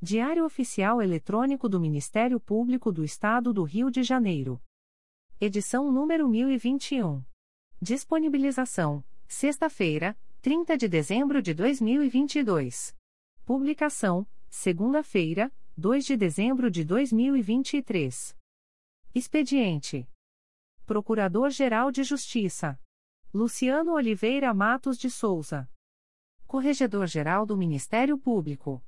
Diário Oficial Eletrônico do Ministério Público do Estado do Rio de Janeiro. Edição número 1021. Disponibilização: sexta-feira, 30 de dezembro de 2022. Publicação: segunda-feira, 2 de dezembro de 2023. Expediente: Procurador-Geral de Justiça Luciano Oliveira Matos de Souza. Corregedor-Geral do Ministério Público.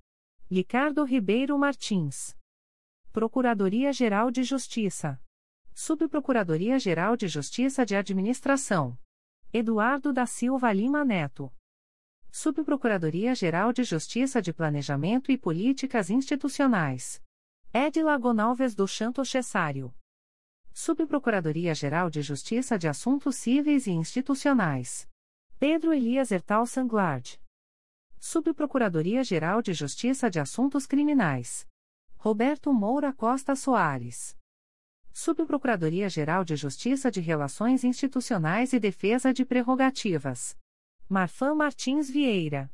Ricardo Ribeiro Martins. Procuradoria-Geral de Justiça. Subprocuradoria-Geral de Justiça de Administração. Eduardo da Silva Lima Neto. Subprocuradoria-Geral de Justiça de Planejamento e Políticas Institucionais. Edila Gonalves do Chanto Cessário. Subprocuradoria-Geral de Justiça de Assuntos Cíveis e Institucionais. Pedro Elias Ertal Sanglard. Subprocuradoria-Geral de Justiça de Assuntos Criminais. Roberto Moura Costa Soares. Subprocuradoria-Geral de Justiça de Relações Institucionais e Defesa de Prerrogativas. Marfan Martins Vieira.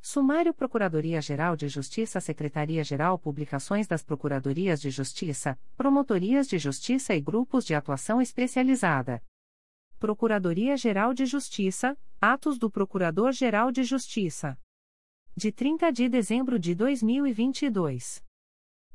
Sumário Procuradoria-Geral de Justiça Secretaria-Geral Publicações das Procuradorias de Justiça, Promotorias de Justiça e Grupos de Atuação Especializada. Procuradoria-Geral de Justiça, Atos do Procurador-Geral de Justiça. De 30 de dezembro de 2022.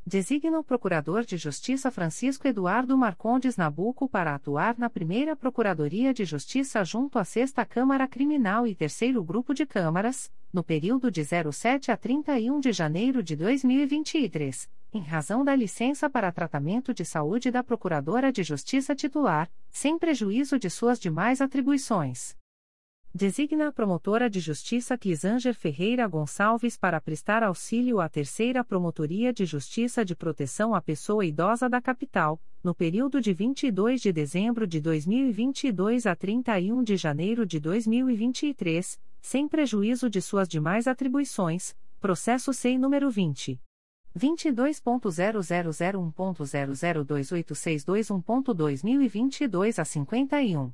Designa o Procurador de Justiça Francisco Eduardo Marcondes Nabuco para atuar na Primeira Procuradoria de Justiça junto à Sexta Câmara Criminal e Terceiro Grupo de Câmaras, no período de 07 a 31 de janeiro de 2023 em razão da licença para tratamento de saúde da Procuradora de Justiça titular, sem prejuízo de suas demais atribuições. Designa a promotora de justiça Clisanger Ferreira Gonçalves para prestar auxílio à Terceira Promotoria de Justiça de Proteção à Pessoa Idosa da Capital, no período de 22 de dezembro de 2022 a 31 de janeiro de 2023, sem prejuízo de suas demais atribuições, processo SEI número 20. 22.0001.0028621.2022 a 51.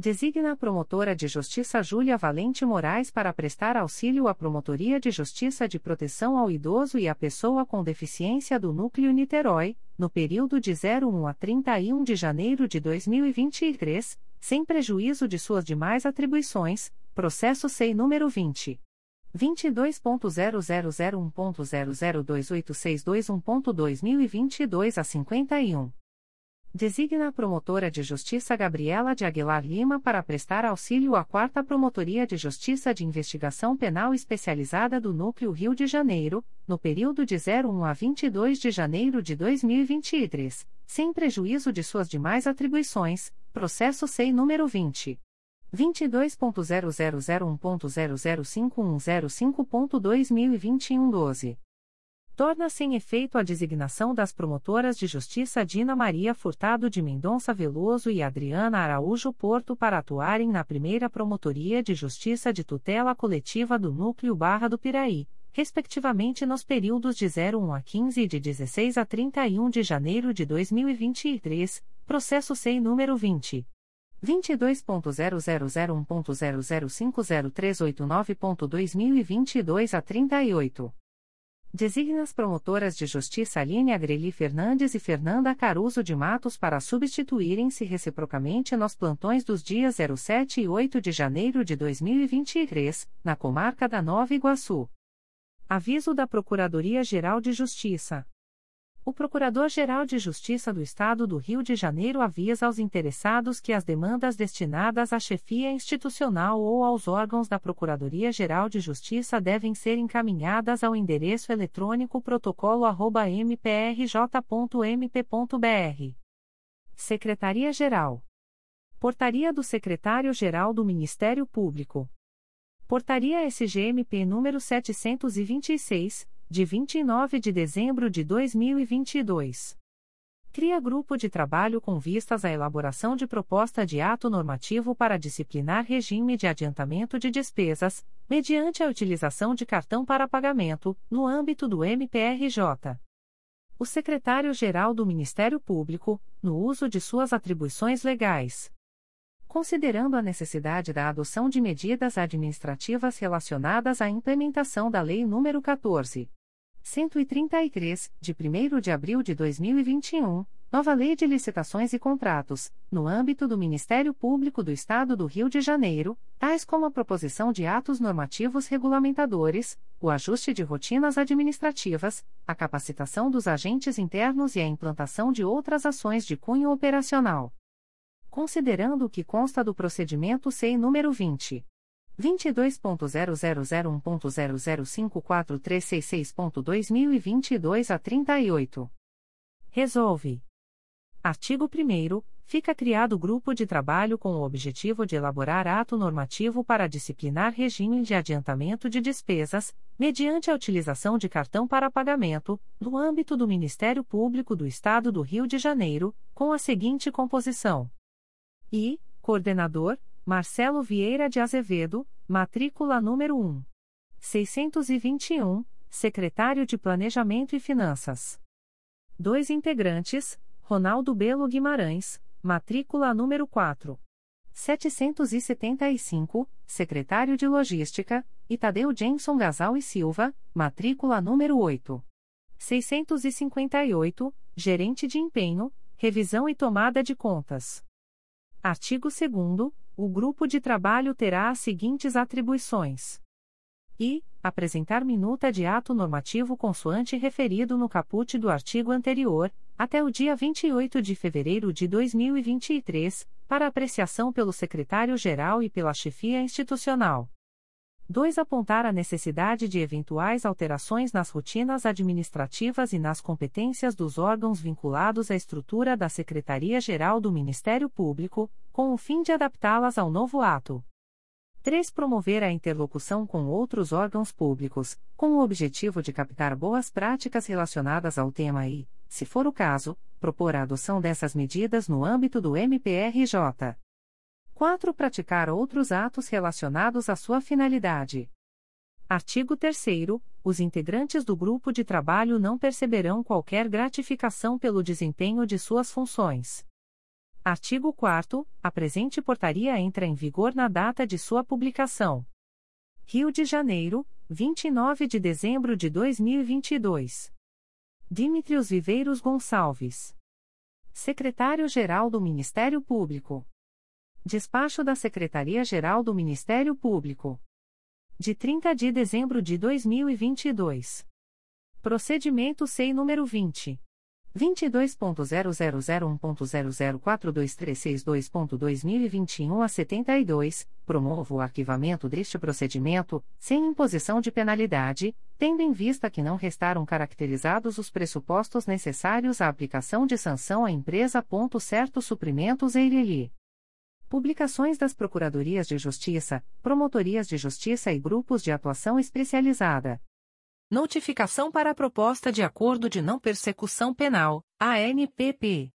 Designa a promotora de justiça Júlia Valente Moraes para prestar auxílio à Promotoria de Justiça de Proteção ao Idoso e à Pessoa com Deficiência do Núcleo Niterói, no período de 01 a 31 de janeiro de 2023, sem prejuízo de suas demais atribuições, processo SEI número 20. 22.0001.0028621.2022 a 51. Designa a promotora de justiça Gabriela de Aguilar Lima para prestar auxílio à 4 Promotoria de Justiça de Investigação Penal Especializada do Núcleo Rio de Janeiro, no período de 01 a 22 de janeiro de 2023, sem prejuízo de suas demais atribuições, processo SEI número 20. 22.0001.0051005.2021 12. Torna-se em efeito a designação das promotoras de justiça Dina Maria Furtado de Mendonça Veloso e Adriana Araújo Porto para atuarem na primeira Promotoria de Justiça de Tutela Coletiva do Núcleo Barra do Piraí, respectivamente nos períodos de 01 a 15 e de 16 a 31 de janeiro de 2023, processo SEI número 20. 22.0001.0050389.2022 a 38. Designa as promotoras de justiça Aline Agreli Fernandes e Fernanda Caruso de Matos para substituírem-se reciprocamente nos plantões dos dias 07 e 8 de janeiro de 2023, na comarca da Nova Iguaçu. Aviso da Procuradoria-Geral de Justiça. O Procurador-Geral de Justiça do Estado do Rio de Janeiro avisa aos interessados que as demandas destinadas à chefia institucional ou aos órgãos da Procuradoria-Geral de Justiça devem ser encaminhadas ao endereço eletrônico protocolo@mprj.mp.br. Secretaria-Geral. Portaria do Secretário-Geral do Ministério Público. Portaria SGMP número 726 de 29 de dezembro de 2022. Cria grupo de trabalho com vistas à elaboração de proposta de ato normativo para disciplinar regime de adiantamento de despesas, mediante a utilização de cartão para pagamento, no âmbito do MPRJ. O secretário-geral do Ministério Público, no uso de suas atribuições legais. Considerando a necessidade da adoção de medidas administrativas relacionadas à implementação da Lei nº 14. 133, de 1 de abril de 2021, nova Lei de Licitações e Contratos, no âmbito do Ministério Público do Estado do Rio de Janeiro, tais como a proposição de atos normativos regulamentadores, o ajuste de rotinas administrativas, a capacitação dos agentes internos e a implantação de outras ações de cunho operacional. Considerando o que consta do procedimento SEI número 20. 22.0001.0054366.2022 a 38. Resolve. Artigo 1 Fica criado grupo de trabalho com o objetivo de elaborar ato normativo para disciplinar regime de adiantamento de despesas, mediante a utilização de cartão para pagamento, no âmbito do Ministério Público do Estado do Rio de Janeiro, com a seguinte composição: I. Coordenador Marcelo Vieira de Azevedo, matrícula número 1. 621, Secretário de Planejamento e Finanças. Dois integrantes, Ronaldo Belo Guimarães, matrícula número 4. 775, Secretário de Logística, e Tadeu Jenson Gasal e Silva, matrícula número 8. 658, Gerente de Empenho, Revisão e Tomada de Contas. Artigo 2 o grupo de trabalho terá as seguintes atribuições: e apresentar minuta de ato normativo consoante referido no caput do artigo anterior, até o dia 28 de fevereiro de 2023, para apreciação pelo secretário-geral e pela chefia institucional. 2. Apontar a necessidade de eventuais alterações nas rotinas administrativas e nas competências dos órgãos vinculados à estrutura da Secretaria-Geral do Ministério Público, com o fim de adaptá-las ao novo ato. 3. Promover a interlocução com outros órgãos públicos, com o objetivo de captar boas práticas relacionadas ao tema e, se for o caso, propor a adoção dessas medidas no âmbito do MPRJ. 4. Praticar outros atos relacionados à sua finalidade. Artigo 3. Os integrantes do grupo de trabalho não perceberão qualquer gratificação pelo desempenho de suas funções. Artigo 4. A presente portaria entra em vigor na data de sua publicação. Rio de Janeiro, 29 de dezembro de 2022. Dimitrios Viveiros Gonçalves. Secretário-Geral do Ministério Público. Despacho da Secretaria-Geral do Ministério Público. De 30 de dezembro de 2022. Procedimento SEI número 20. 22.0001.0042362.2021 a 72, promovo o arquivamento deste procedimento, sem imposição de penalidade, tendo em vista que não restaram caracterizados os pressupostos necessários à aplicação de sanção à empresa. Certo suprimentos Eireli. Publicações das Procuradorias de Justiça, Promotorias de Justiça e Grupos de Atuação Especializada. Notificação para a Proposta de Acordo de Não Persecução Penal, ANPP.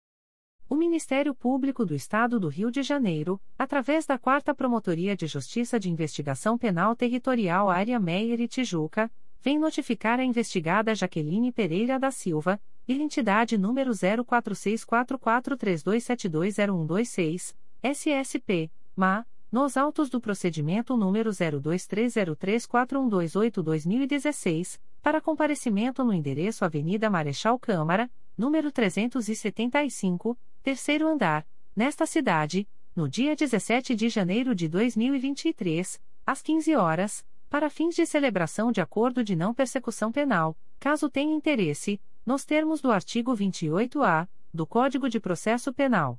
O Ministério Público do Estado do Rio de Janeiro, através da 4 Promotoria de Justiça de Investigação Penal Territorial Área Meier e Tijuca, vem notificar a investigada Jaqueline Pereira da Silva, identidade número 0464432720126126 SSP, MA, nos autos do procedimento número 0230341288-2016, para comparecimento no endereço Avenida Marechal Câmara, número 375, terceiro andar, nesta cidade, no dia 17 de janeiro de 2023, às 15 horas, para fins de celebração de acordo de não persecução penal, caso tenha interesse, nos termos do artigo 28-A do Código de Processo Penal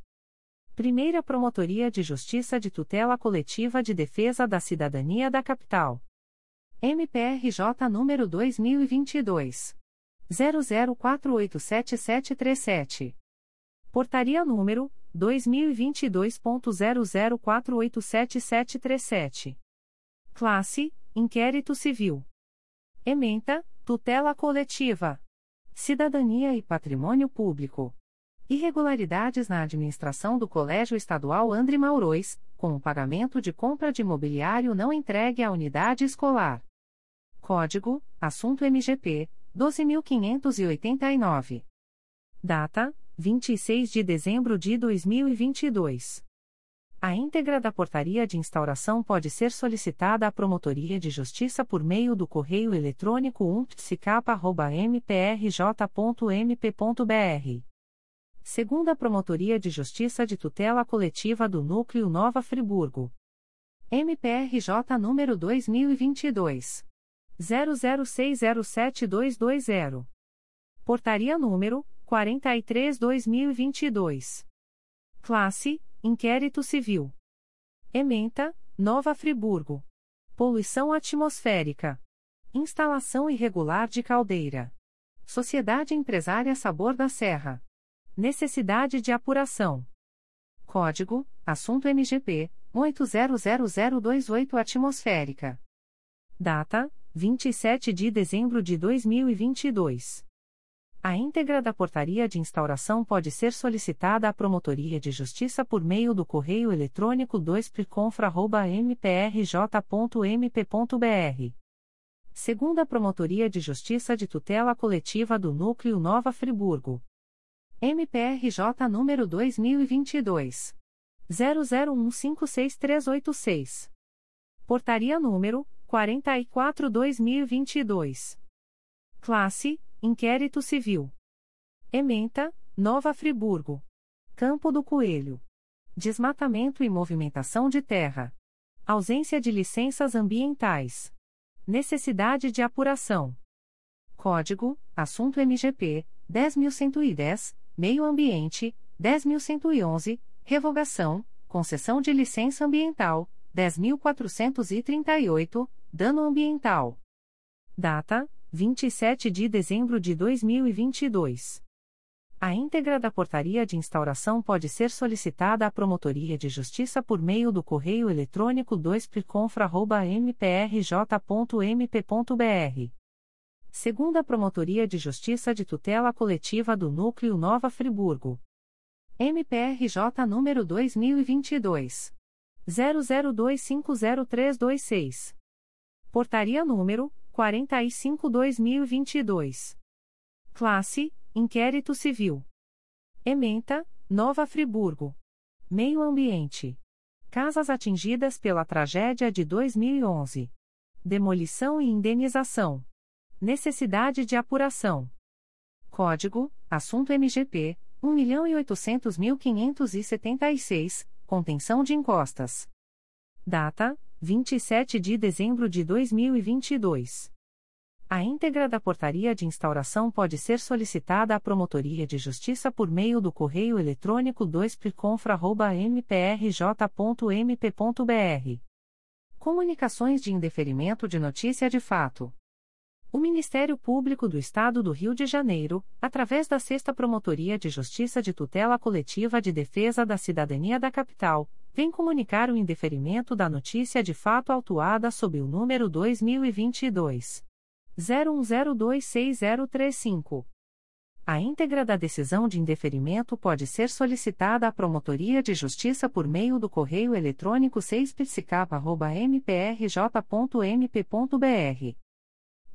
Primeira Promotoria de Justiça de Tutela Coletiva de Defesa da Cidadania da Capital. MPRJ número 2022 00487737. Portaria número 2022.00487737. Classe: Inquérito Civil. Ementa: Tutela Coletiva. Cidadania e Patrimônio Público. Irregularidades na administração do Colégio Estadual André Maurois, com o pagamento de compra de mobiliário não entregue à unidade escolar. Código: Assunto MGP 12589. Data: 26 de dezembro de 2022. A íntegra da portaria de instauração pode ser solicitada à Promotoria de Justiça por meio do correio eletrônico umptcap.mprj.mp.br. Segunda Promotoria de Justiça de Tutela Coletiva do Núcleo Nova Friburgo. MPRJ número 2022. 00607220. Portaria número 43/2022. Classe: Inquérito Civil. Ementa: Nova Friburgo. Poluição atmosférica. Instalação irregular de caldeira. Sociedade Empresária Sabor da Serra. Necessidade de apuração. Código: Assunto MGP 800028 atmosférica. Data: 27 de dezembro de 2022. A íntegra da portaria de instauração pode ser solicitada à Promotoria de Justiça por meio do correio eletrônico 2priconfra.mprj.mp.br. Segunda Promotoria de Justiça de Tutela Coletiva do Núcleo Nova Friburgo. MPRJ número 2022. 00156386. Portaria número 44-2022. Classe Inquérito Civil. Ementa, Nova Friburgo. Campo do Coelho. Desmatamento e movimentação de terra. Ausência de licenças ambientais. Necessidade de apuração. Código: Assunto MGP 10110, Meio Ambiente 10111, Revogação, Concessão de licença ambiental 10438, Dano ambiental. Data: 27 de dezembro de 2022. A íntegra da portaria de instauração pode ser solicitada à Promotoria de Justiça por meio do correio eletrônico 2priconfra.mprj.mp.br. Segunda Promotoria de Justiça de Tutela Coletiva do Núcleo Nova Friburgo. MPRJ número 2022. 00250326. Portaria número 45-2022. Classe: Inquérito Civil. Ementa: Nova Friburgo. Meio Ambiente. Casas atingidas pela tragédia de 2011. Demolição e indenização. Necessidade de apuração. Código: Assunto MGP 1.800.576, Contenção de encostas. Data: 27 de dezembro de 2022. A íntegra da portaria de instauração pode ser solicitada à Promotoria de Justiça por meio do correio eletrônico 2priconfra.mprj.mp.br. Comunicações de indeferimento de notícia de fato. O Ministério Público do Estado do Rio de Janeiro, através da Sexta Promotoria de Justiça de Tutela Coletiva de Defesa da Cidadania da Capital, vem comunicar o indeferimento da notícia de fato autuada sob o número 2022 01026035. A íntegra da decisão de indeferimento pode ser solicitada à Promotoria de Justiça por meio do correio eletrônico 6psicapa.mprj.mp.br.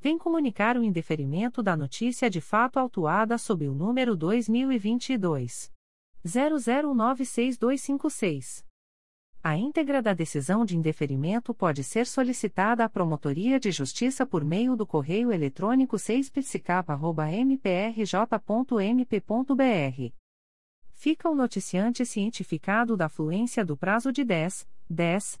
vem comunicar o indeferimento da notícia de fato autuada sob o número 2022 00962256. A íntegra da decisão de indeferimento pode ser solicitada à Promotoria de Justiça por meio do correio eletrônico 6psicapa.mprj.mp.br. Fica o noticiante cientificado da fluência do prazo de 10, 10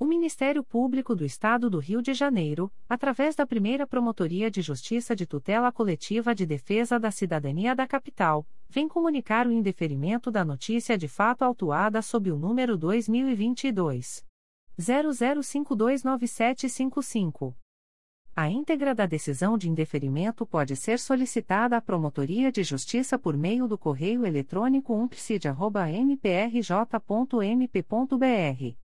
O Ministério Público do Estado do Rio de Janeiro, através da primeira Promotoria de Justiça de Tutela Coletiva de Defesa da Cidadania da Capital, vem comunicar o indeferimento da notícia de fato autuada sob o número 2022. 00529755. A íntegra da decisão de indeferimento pode ser solicitada à Promotoria de Justiça por meio do correio eletrônico umprecid.mprj.mp.br.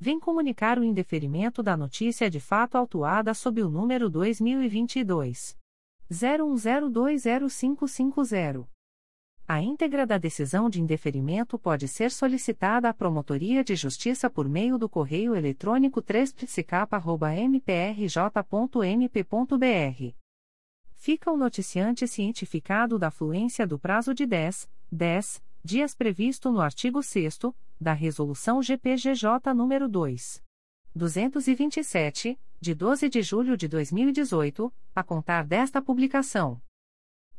vem comunicar o indeferimento da notícia de fato autuada sob o número 2022 01020550. A íntegra da decisão de indeferimento pode ser solicitada à Promotoria de Justiça por meio do correio eletrônico 3psicapa.mprj.mp.br. Fica o noticiante cientificado da fluência do prazo de 10, 10 dias previsto no artigo 6 da Resolução GPGJ nº 2. 227, de 12 de julho de 2018, a contar desta publicação.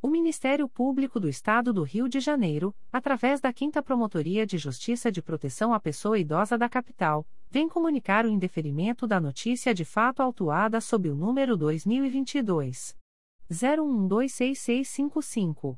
O Ministério Público do Estado do Rio de Janeiro, através da 5 Promotoria de Justiça de Proteção à Pessoa Idosa da Capital, vem comunicar o indeferimento da notícia de fato autuada sob o número 2022 01126655.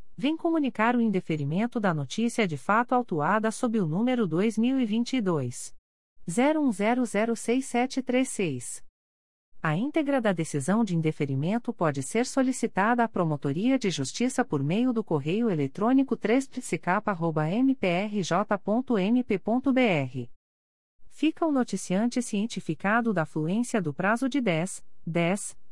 vem comunicar o indeferimento da notícia de fato autuada sob o número 2022 01006736. A íntegra da decisão de indeferimento pode ser solicitada à Promotoria de Justiça por meio do correio eletrônico 3psicapa.mprj.mp.br. Fica o noticiante cientificado da fluência do prazo de 10, 10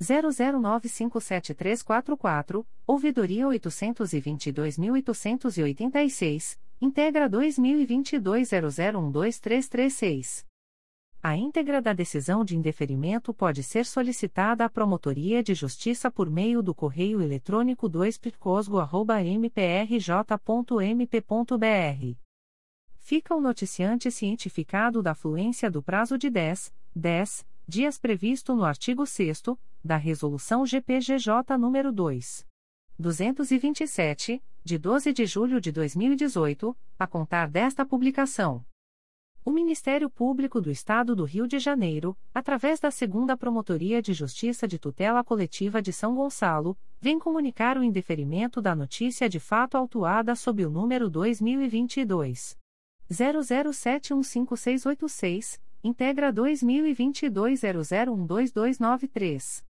00957344, ouvidoria 822.886, integra 2022 00123336. A íntegra da decisão de indeferimento pode ser solicitada à Promotoria de Justiça por meio do correio eletrônico 2picosgo.mprj.mp.br. Fica o noticiante cientificado da fluência do prazo de 10, 10 dias previsto no artigo 6 da Resolução GPGJ nº 2. 227, de 12 de julho de 2018, a contar desta publicação. O Ministério Público do Estado do Rio de Janeiro, através da Segunda Promotoria de Justiça de Tutela Coletiva de São Gonçalo, vem comunicar o indeferimento da notícia de fato autuada sob o número 2022 00715686, integra 2022 00122293.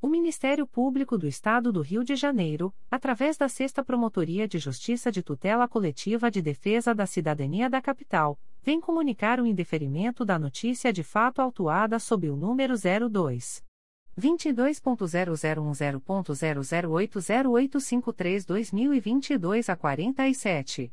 O Ministério Público do Estado do Rio de Janeiro, através da Sexta Promotoria de Justiça de Tutela Coletiva de Defesa da Cidadania da Capital, vem comunicar o indeferimento da notícia de fato autuada sob o número 02 22.0010.0080853-2022 a 47.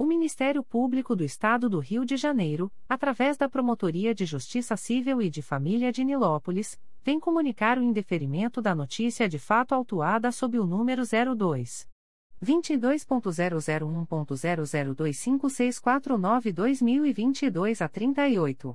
O Ministério Público do Estado do Rio de Janeiro, através da Promotoria de Justiça Civil e de Família de Nilópolis, vem comunicar o indeferimento da notícia de fato autuada sob o número 02 22.0001.0025649-2022 a 38.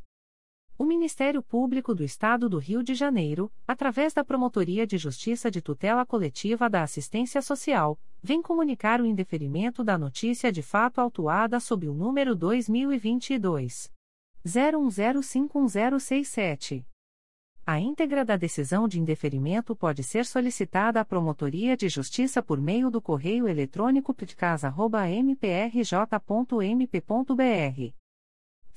O Ministério Público do Estado do Rio de Janeiro, através da Promotoria de Justiça de Tutela Coletiva da Assistência Social, vem comunicar o indeferimento da notícia de fato autuada sob o número 2022 01051067. A íntegra da decisão de indeferimento pode ser solicitada à Promotoria de Justiça por meio do correio eletrônico ptcasa.mprj.mp.br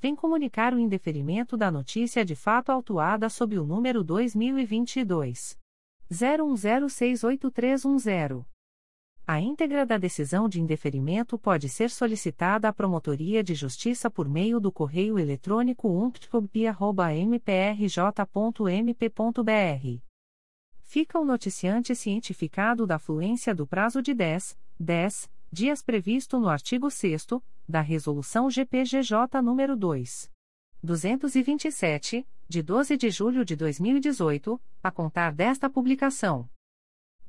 vem comunicar o indeferimento da notícia de fato autuada sob o número 2022 01068310. A íntegra da decisão de indeferimento pode ser solicitada à Promotoria de Justiça por meio do correio eletrônico umptcob.mprj.mp.br. Fica o noticiante cientificado da fluência do prazo de 10, 10 dias previsto no artigo 6 da Resolução GPGJ nº 2. 227, de 12 de julho de 2018, a contar desta publicação.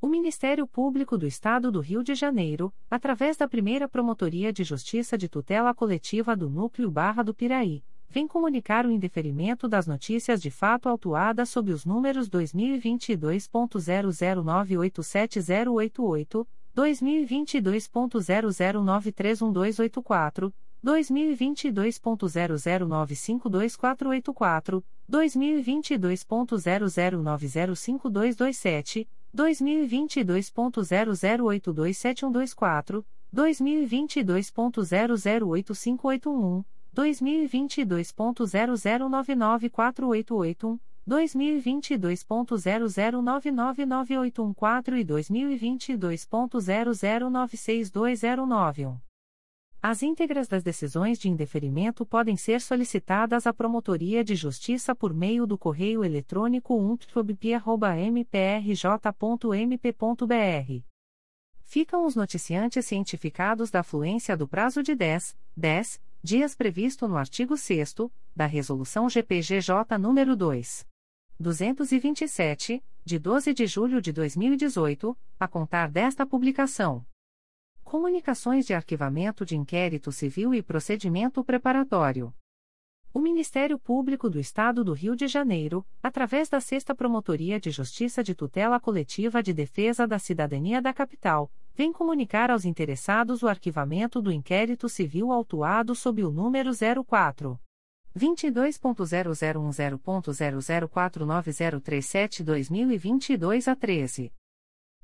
O Ministério Público do Estado do Rio de Janeiro, através da primeira Promotoria de Justiça de Tutela Coletiva do Núcleo Barra do Piraí, vem comunicar o indeferimento das notícias de fato autuadas sob os números 2022.00987088, 2022.00931284, 2022.00952484, 2022.00905227, 2022.00827124, 2022.008581, 2022.00994881, 2022.00999814 e 2022.00962091. As íntegras das decisões de indeferimento podem ser solicitadas à Promotoria de Justiça por meio do correio eletrônico umptfobp.mprj.mp.br. Ficam os noticiantes cientificados da fluência do prazo de 10, 10 dias previsto no artigo 6 da Resolução GPGJ nº 2. 227, de 12 de julho de 2018, a contar desta publicação. Comunicações de arquivamento de inquérito civil e procedimento preparatório. O Ministério Público do Estado do Rio de Janeiro, através da Sexta Promotoria de Justiça de Tutela Coletiva de Defesa da Cidadania da Capital, vem comunicar aos interessados o arquivamento do inquérito civil autuado sob o número 04 22.0010.0049037-2022 a 13.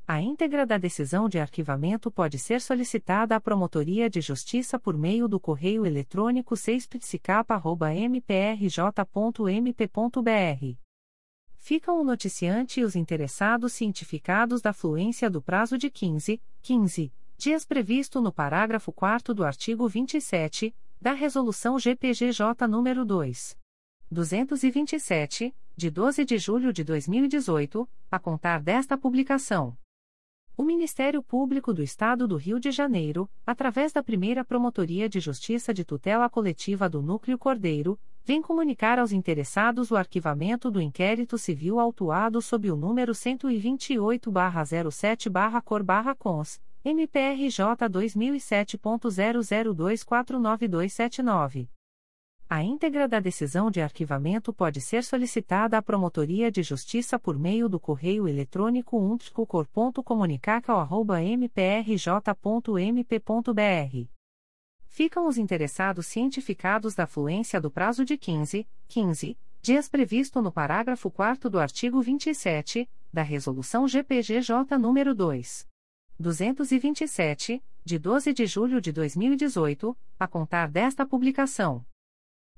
A íntegra da decisão de arquivamento pode ser solicitada à Promotoria de Justiça por meio do correio eletrônico 6psicapa.mprj.mp.br. Ficam o noticiante e os interessados cientificados da fluência do prazo de 15, 15 dias previsto no parágrafo 4 do artigo 27 da Resolução GPGJ nº 2. 227, de 12 de julho de 2018, a contar desta publicação. O Ministério Público do Estado do Rio de Janeiro, através da primeira Promotoria de Justiça de Tutela Coletiva do Núcleo Cordeiro, vem comunicar aos interessados o arquivamento do inquérito civil autuado sob o número 128-07-Cor-Cons, MPRJ 2007.00249279. A íntegra da decisão de arquivamento pode ser solicitada à Promotoria de Justiça por meio do correio eletrônico umptcor.comunicacal.mprj.mp.br. Ficam os interessados cientificados da fluência do prazo de 15, 15 dias previsto no parágrafo 4 do artigo 27 da Resolução GPGJ nº 2. 227, de 12 de julho de 2018, a contar desta publicação.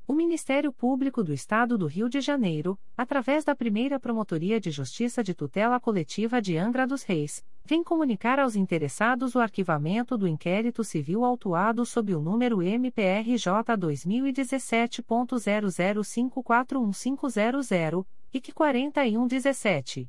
O Ministério Público do Estado do Rio de Janeiro, através da primeira Promotoria de Justiça de Tutela Coletiva de Angra dos Reis, vem comunicar aos interessados o arquivamento do inquérito civil autuado sob o número MPRJ 2017.00541500 e que 4117.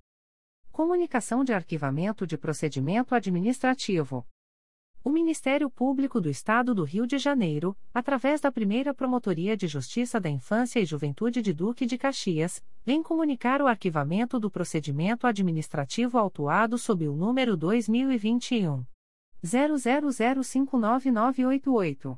Comunicação de arquivamento de procedimento administrativo. O Ministério Público do Estado do Rio de Janeiro, através da primeira Promotoria de Justiça da Infância e Juventude de Duque de Caxias, vem comunicar o arquivamento do procedimento administrativo autuado sob o número 2021. 00059988.